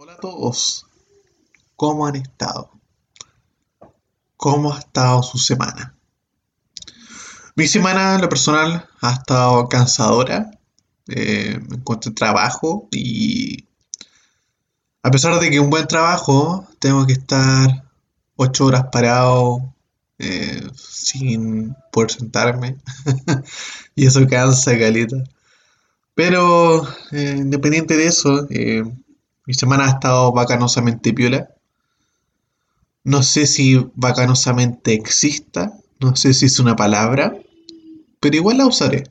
Hola a todos, ¿cómo han estado? ¿Cómo ha estado su semana? Mi semana, en lo personal, ha estado cansadora. Eh, me encuentro en trabajo y a pesar de que un buen trabajo, tengo que estar ocho horas parado eh, sin poder sentarme. y eso cansa, caleta. Pero eh, independiente de eso, eh, mi semana ha estado bacanosamente piola. No sé si bacanosamente exista, no sé si es una palabra, pero igual la usaré.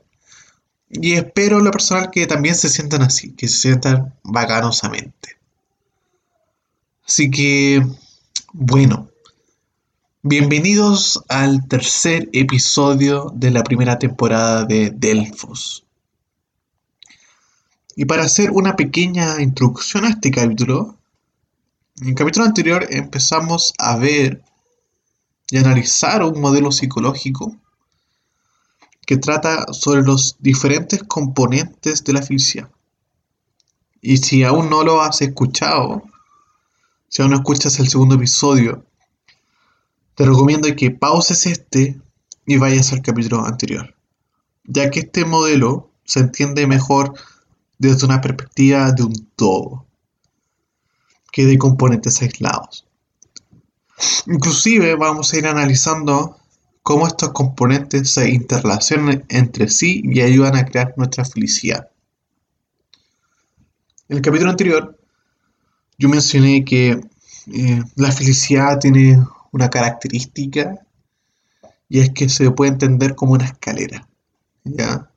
Y espero lo personal que también se sientan así, que se sientan bacanosamente. Así que, bueno, bienvenidos al tercer episodio de la primera temporada de Delfos. Y para hacer una pequeña introducción a este capítulo, en el capítulo anterior empezamos a ver y analizar un modelo psicológico que trata sobre los diferentes componentes de la felicidad. Y si aún no lo has escuchado, si aún no escuchas el segundo episodio, te recomiendo que pauses este y vayas al capítulo anterior, ya que este modelo se entiende mejor desde una perspectiva de un todo, que de componentes aislados. Inclusive vamos a ir analizando cómo estos componentes se interrelacionan entre sí y ayudan a crear nuestra felicidad. En el capítulo anterior yo mencioné que eh, la felicidad tiene una característica y es que se puede entender como una escalera. ¿ya?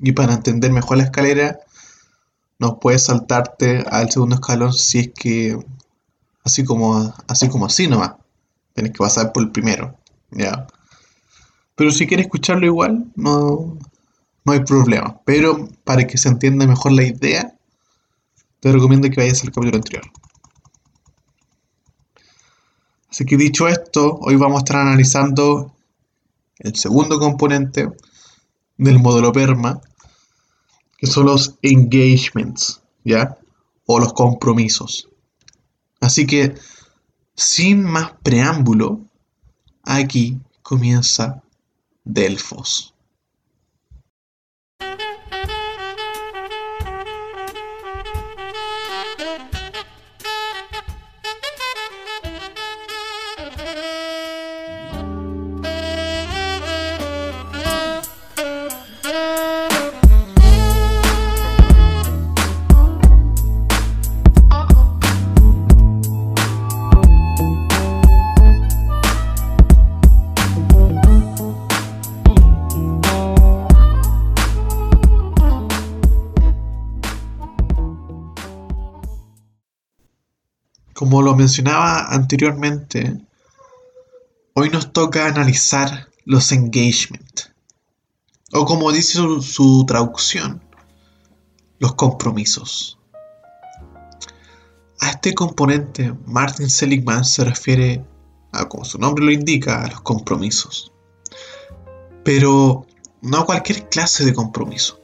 Y para entender mejor la escalera, no puedes saltarte al segundo escalón si es que así como así como así nomás. Tienes que pasar por el primero, ¿ya? Pero si quieres escucharlo igual, no, no hay problema. Pero para que se entienda mejor la idea, te recomiendo que vayas al capítulo anterior. Así que dicho esto, hoy vamos a estar analizando el segundo componente del modelo PERMA, que son los engagements, ¿ya? O los compromisos. Así que, sin más preámbulo, aquí comienza Delfos. Mencionaba anteriormente, hoy nos toca analizar los engagement, o como dice su, traducción, los compromisos. A este componente, Martin Seligman se refiere a, como su nombre lo indica, a los compromisos. Pero no a cualquier clase de compromiso,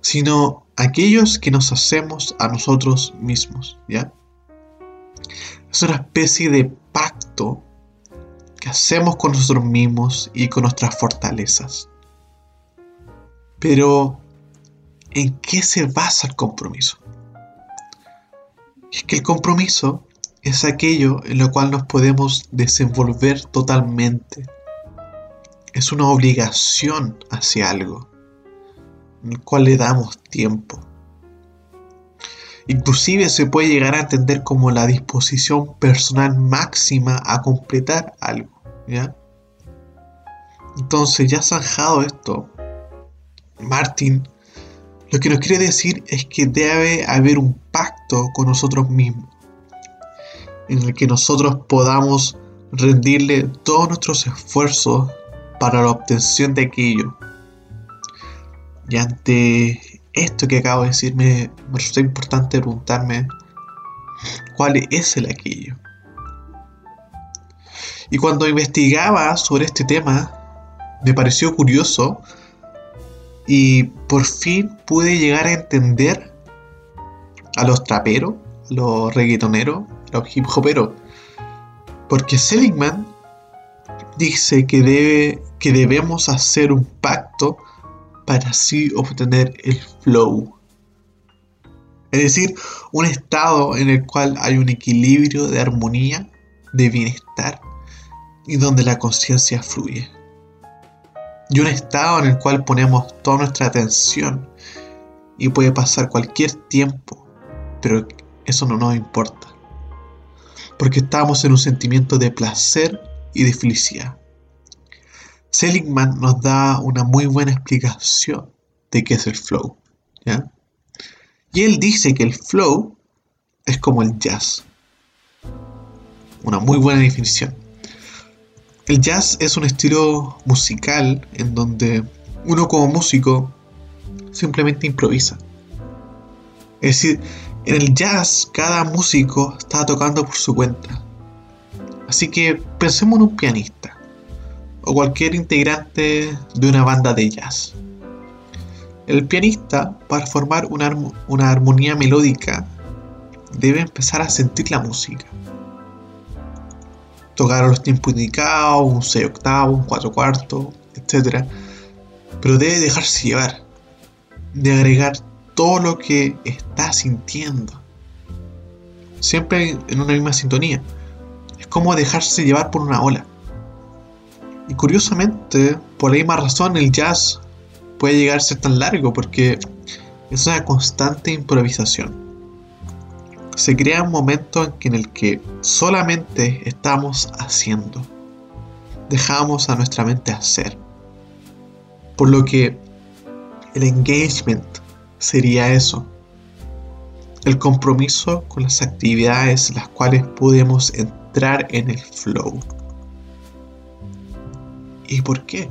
sino aquellos que nos hacemos a nosotros mismos, ¿ya? Es una especie de pacto que hacemos con nosotros mismos y con nuestras fortalezas. Pero, ¿en qué se basa el compromiso? Es que el compromiso es aquello en lo cual nos podemos desenvolver totalmente. Es una obligación hacia algo, en el cual le damos tiempo. Inclusive se puede llegar a entender como la disposición personal máxima a completar algo, ¿ya? Entonces, ya zanjado esto, Martin lo que nos quiere decir es que debe haber un pacto con nosotros mismos, en el que nosotros podamos rendirle todos nuestros esfuerzos para la obtención de aquello. Y ante esto que acabo de decir me, resulta importante preguntarme cuál es el aquello. Y cuando investigaba sobre este tema, me pareció curioso y por fin pude llegar a entender a los traperos, a los reggaetoneros, a los hip hoperos. Porque Seligman dice que, debe, que debemos hacer un pacto para así obtener el flow. Es decir, un estado en el cual hay un equilibrio de armonía, de bienestar y donde la conciencia fluye. Y un estado en el cual ponemos toda nuestra atención y puede pasar cualquier tiempo, pero eso no nos importa. Porque estamos en un sentimiento de placer y de felicidad. Seligman nos da una muy buena explicación de qué es el flow. Y él dice que el flow es como el jazz. Una muy buena definición. El jazz es un estilo musical en donde uno como músico simplemente improvisa. Es decir, en el jazz cada músico está tocando por su cuenta. Así que pensemos en un pianista o cualquier integrante de una banda de jazz. El pianista, para formar una, una armonía melódica, debe empezar a sentir la música tocar los tiempos indicados, un 6 octavo, un 4 cuartos, etc. Pero debe dejarse llevar, de agregar todo lo que está sintiendo. Siempre en una misma sintonía. Es como dejarse llevar por una ola. Y curiosamente, por la misma razón, el jazz puede llegar a ser tan largo porque es una constante improvisación se crea un momento en el que solamente estamos haciendo. Dejamos a nuestra mente hacer. Por lo que el engagement sería eso. El compromiso con las actividades las cuales podemos entrar en el flow. ¿Y por qué?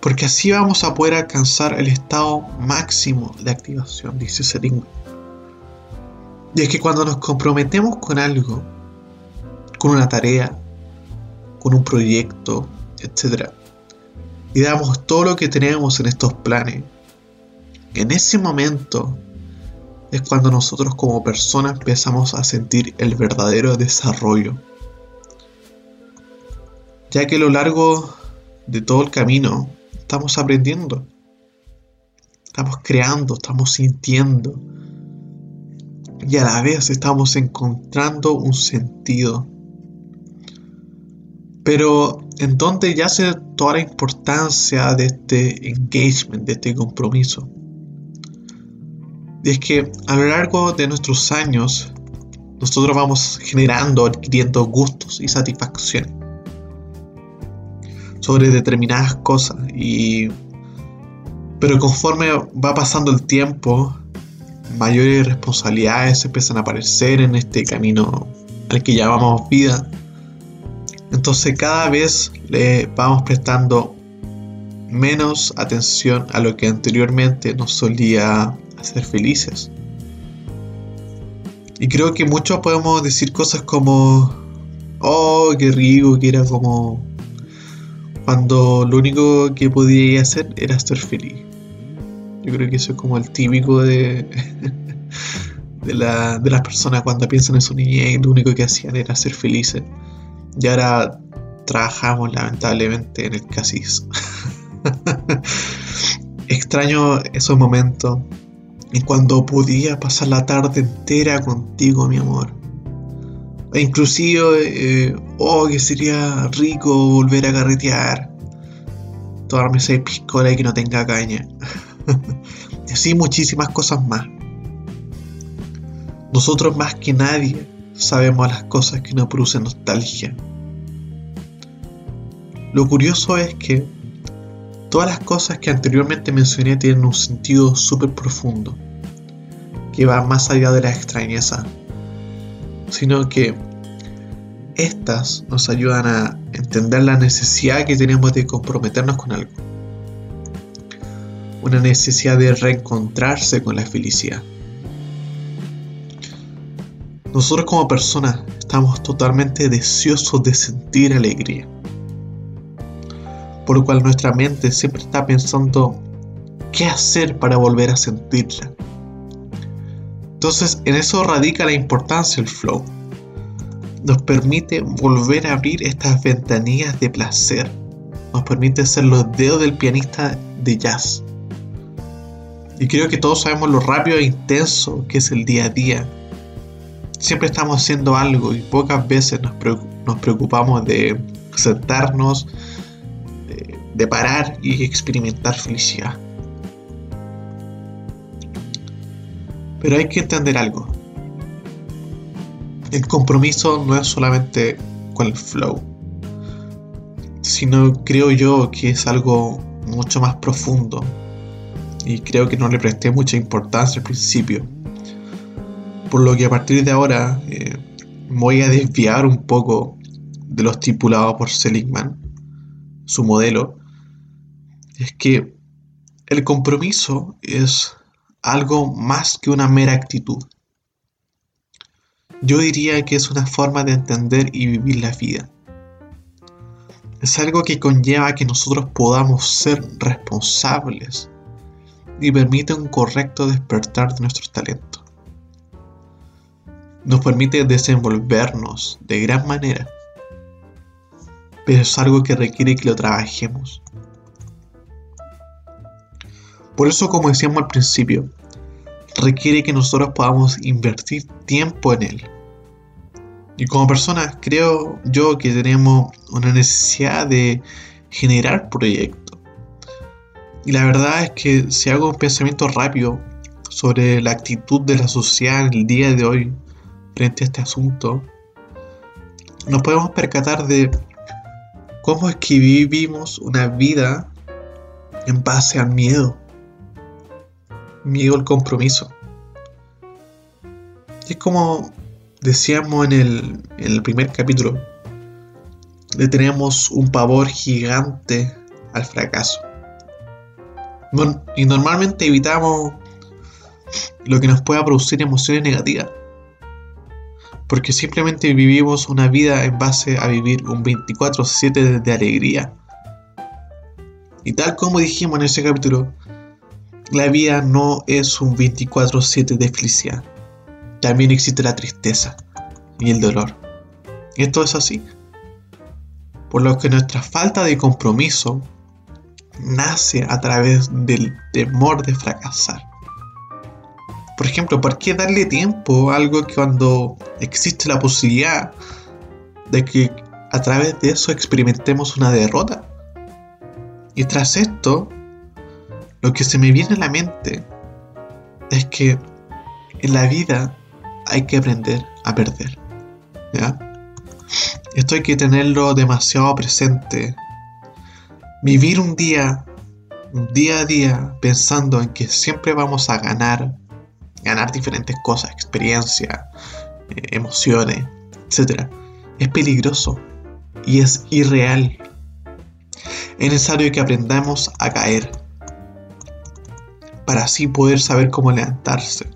porque así vamos a poder alcanzar el estado máximo de activación, dice Seligman. Y es que cuando nos comprometemos con algo, con una tarea, con un proyecto, etc., y damos todo lo que tenemos en estos planes, en ese momento es cuando nosotros como personas empezamos a sentir el verdadero desarrollo. Ya que a lo largo de todo el camino estamos aprendiendo, estamos creando, estamos sintiendo y a la vez estamos encontrando un sentido. Pero en donde yace toda la importancia de este engagement, de este compromiso. Y es que a lo largo de nuestros años, nosotros vamos generando, adquiriendo gustos y satisfacciones sobre determinadas cosas y pero conforme va pasando el tiempo mayores responsabilidades empiezan a aparecer en este camino al que llamamos vida. Entonces cada vez le vamos prestando menos atención a lo que anteriormente nos solía hacer felices. Y creo que muchos podemos decir cosas como oh qué rico que era como cuando lo único que podía hacer era ser feliz. Yo creo que eso es como el típico de, de, la, de las personas cuando piensan en su niñez lo único que hacían era ser felices. Y ahora trabajamos lamentablemente en el casis. Extraño esos momentos en cuando podía pasar la tarde entera contigo, mi amor. E inclusive, eh, oh, que sería rico volver a carretear. Tomarme seis piscola y que no tenga caña. y así muchísimas cosas más. Nosotros más que nadie sabemos las cosas que nos producen nostalgia. Lo curioso es que todas las cosas que anteriormente mencioné tienen un sentido súper profundo, que va más allá de la extrañeza sino que estas nos ayudan a entender la necesidad que tenemos de comprometernos con algo. Una necesidad de reencontrarse con la felicidad. Nosotros como personas estamos totalmente deseosos de sentir alegría. Por lo cual nuestra mente siempre está pensando qué hacer para volver a sentirla. Entonces, en eso radica la importancia del flow. Nos permite volver a abrir estas ventanillas de placer. Nos permite ser los dedos del pianista de jazz. Y creo que todos sabemos lo rápido e intenso que es el día a día. Siempre estamos haciendo algo y pocas veces nos, preocupamos de sentarnos, de parar y experimentar felicidad. Pero hay que entender algo. El compromiso no es solamente con el flow, sino creo yo que es algo mucho más profundo. Y creo que no le presté mucha importancia al principio. Por lo que a partir de ahora eh, voy a desviar un poco de lo estipulado por Seligman, su modelo, es que el compromiso es algo más que una mera actitud. Yo diría que es una forma de entender y vivir la vida. Es algo que conlleva que nosotros podamos ser responsables y permite un correcto despertar de nuestros talentos. Nos permite desenvolvernos de gran manera, pero es algo que requiere que lo trabajemos por eso, como decíamos al principio, requiere que nosotros podamos invertir tiempo en él. Y como personas, creo yo que tenemos una necesidad de generar proyectos. Y la verdad es que si hago un pensamiento rápido sobre la actitud de la sociedad en el día de hoy frente a este asunto, nos podemos percatar de cómo es que vivimos una vida en base al miedo miedo al compromiso. Y es como decíamos en el, primer capítulo, le tenemos un pavor gigante al fracaso. y normalmente evitamos lo que nos pueda producir emociones negativas. Porque simplemente vivimos una vida en base a vivir un 24/7 de alegría. Y tal como dijimos en ese capítulo, la vida no es un 24/7 de felicidad. También existe la tristeza y el dolor. Esto es así. Por lo que nuestra falta de compromiso nace a través del temor de fracasar. Por ejemplo, ¿por qué darle tiempo a algo cuando existe la posibilidad de que a través de eso experimentemos una derrota? Y tras esto, lo que se me viene a la mente es que en la vida hay que aprender a perder. ¿ya? Esto hay que tenerlo demasiado presente. Vivir un día, día a día, pensando en que siempre vamos a ganar, ganar diferentes cosas, experiencia, eh, emociones, etc. Es peligroso y es irreal. Es necesario que aprendamos a caer, para así poder saber cómo levantarse.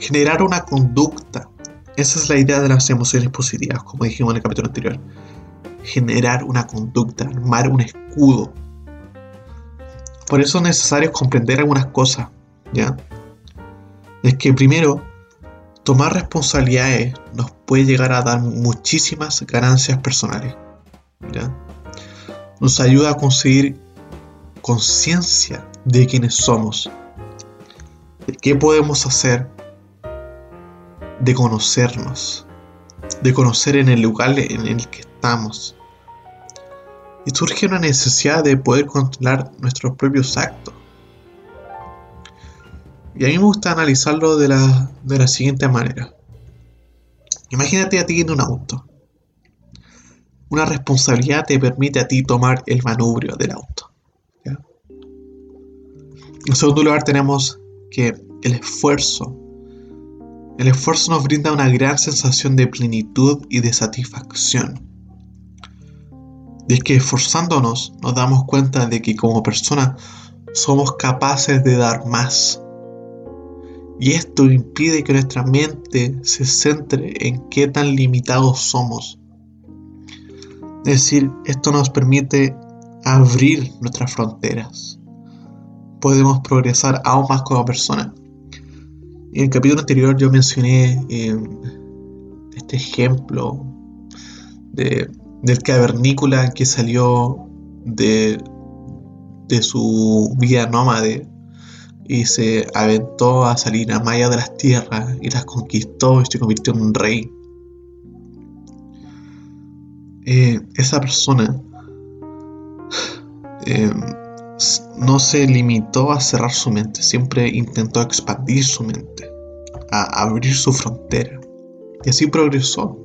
Generar una conducta. Esa es la idea de las emociones positivas, como dijimos en el capítulo anterior. Generar una conducta, armar un escudo. Por eso es necesario comprender algunas cosas, ¿ya? Es que primero, tomar responsabilidades nos puede llegar a dar muchísimas ganancias personales, ¿ya? Nos ayuda a conseguir conciencia de quienes somos, de qué podemos hacer, de conocernos, de conocer en el lugar en el que estamos. Y surge una necesidad de poder controlar nuestros propios actos. Y a mí me gusta analizarlo de la, de la siguiente manera. Imagínate a ti en un auto. Una responsabilidad te permite a ti tomar el manubrio del auto. En segundo lugar tenemos que el esfuerzo. El esfuerzo nos brinda una gran sensación de plenitud y de satisfacción. Y es que esforzándonos nos damos cuenta de que como personas somos capaces de dar más. Y esto impide que nuestra mente se centre en qué tan limitados somos. Es decir, esto nos permite abrir nuestras fronteras podemos progresar aún más como persona. En el capítulo anterior yo mencioné eh, este ejemplo de, del cavernícola que salió de, de su vida nómade y se aventó a salir a Maya de las tierras y las conquistó y se convirtió en un rey. Eh, esa persona eh, no se limitó a cerrar su mente, siempre intentó expandir su mente, a abrir su frontera. Y así progresó.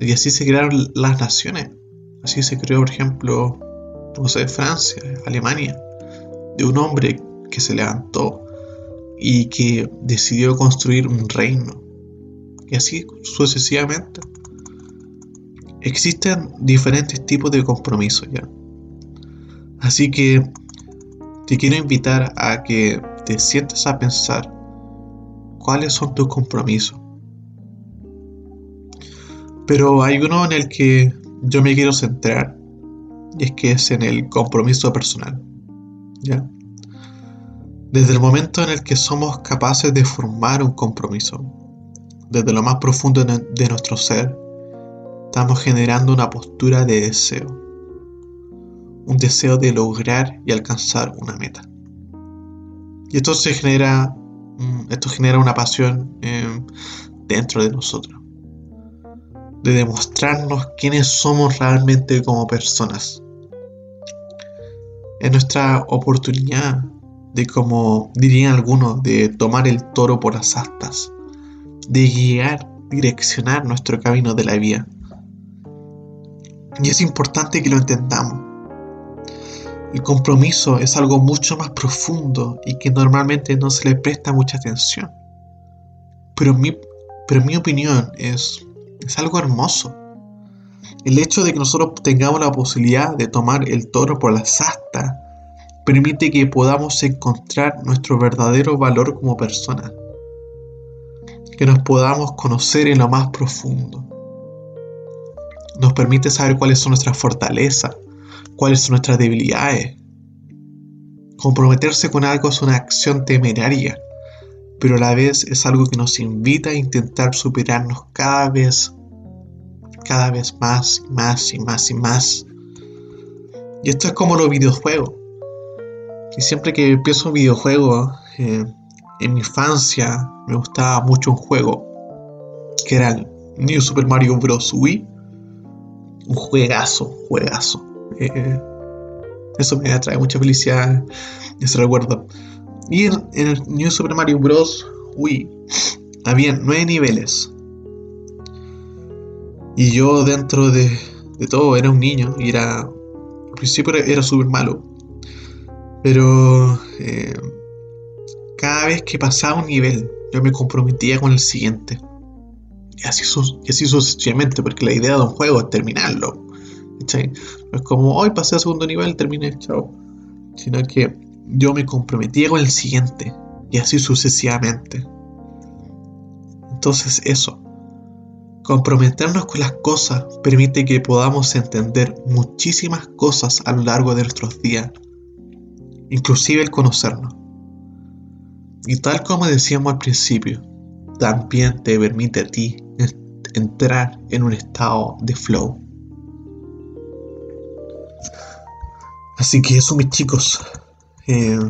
Y así se crearon las naciones. Así se creó, por ejemplo, no sé, Francia, Alemania, de un hombre que se levantó y que decidió construir un reino. Y así sucesivamente. Existen diferentes tipos de compromisos ya. Así que te quiero invitar a que te sientes a pensar cuáles son tus compromisos. Pero hay uno en el que yo me quiero centrar y es que es en el compromiso personal. ¿Ya? Desde el momento en el que somos capaces de formar un compromiso, desde lo más profundo de nuestro ser, estamos generando una postura de deseo. Un deseo de lograr y alcanzar una meta. Y esto se genera, mm, esto genera una pasión eh, dentro de nosotros. De demostrarnos quiénes somos realmente como personas. Es nuestra oportunidad de, como dirían algunos, de tomar el toro por las astas, de guiar, direccionar nuestro camino de la vida. Y es importante que lo entendamos. El compromiso es algo mucho más profundo y que normalmente no se le presta mucha atención. Pero mi, pero mi opinión es, es algo hermoso. El hecho de que nosotros tengamos la posibilidad de tomar el toro por las astas permite que podamos encontrar nuestro verdadero valor como personas, que nos podamos conocer en lo más profundo. Nos permite saber cuáles son nuestras fortalezas, cuáles son nuestras debilidades. Comprometerse con algo es una acción temeraria, pero a la vez es algo que nos invita a intentar superarnos cada vez, cada vez más y más y más y más. Y esto es como los videojuegos. Y siempre que empiezo un videojuego, eh, en mi infancia me gustaba mucho un juego que era el New Super Mario Bros. Wii. Un juegazo, juegazo. Eh, eso me atrae mucha felicidad, ese recuerdo. Y en, el New Super Mario Bros. Wii había nueve niveles. Y yo dentro de, de todo era un niño y era... Al principio era súper malo. Pero eh, cada vez que pasaba un nivel, yo me comprometía con el siguiente. Y así, y así sucesivamente, porque la idea de un juego es terminarlo. No es como, hoy pasé al segundo nivel, terminé, chao. Sino que yo me comprometía con el siguiente. Y así sucesivamente. Entonces eso, comprometernos con las cosas permite que podamos entender muchísimas cosas a lo largo de nuestros días inclusive el conocernos. Y tal como decíamos al principio, también te permite a ti entrar en un estado de flow. Así que eso mis chicos, eh,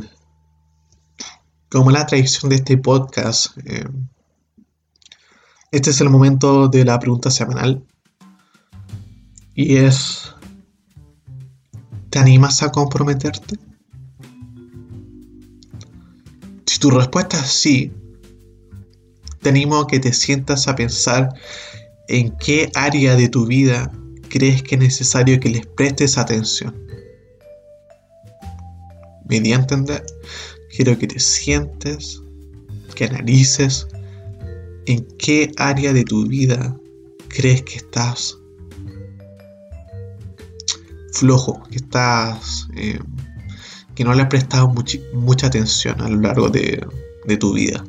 como la tradición de este podcast, eh, este es el momento de la pregunta semanal. Y es, ¿te animas a comprometerte? Si tu respuesta es sí, te animo a que te sientas a pensar en qué área de tu vida crees que es necesario que les prestes atención. ¿Me di a entender? Quiero que te sientes, que analices en qué área de tu vida crees que estás flojo, que estás eh, que no le has prestado mucha atención a lo largo de, tu vida.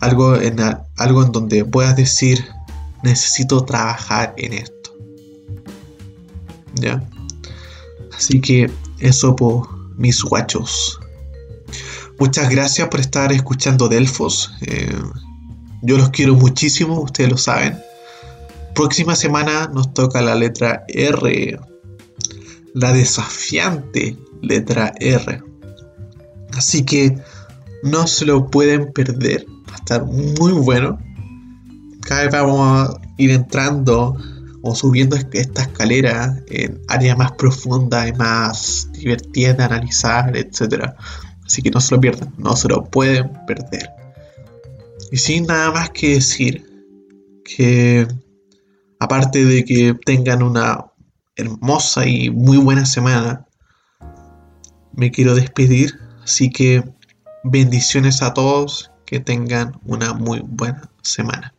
Algo en, algo en donde puedas decir, necesito trabajar en esto. ¿Ya? Así que eso, mis guachos. Muchas gracias por estar escuchando Delfos. Eh, yo los quiero muchísimo, ustedes lo saben. Próxima semana nos toca la letra R. La desafiante letra R. Así que no se lo pueden perder. Va a estar muy bueno. Cada vez vamos a ir entrando o subiendo esta escalera en áreas más profundas y más divertidas de analizar, etc. Así que no se lo pierdan, no se lo pueden perder. Y sin nada más que decir, que aparte de que tengan una hermosa y muy buena semana, me quiero despedir. Así que bendiciones a todos, que tengan una muy buena semana.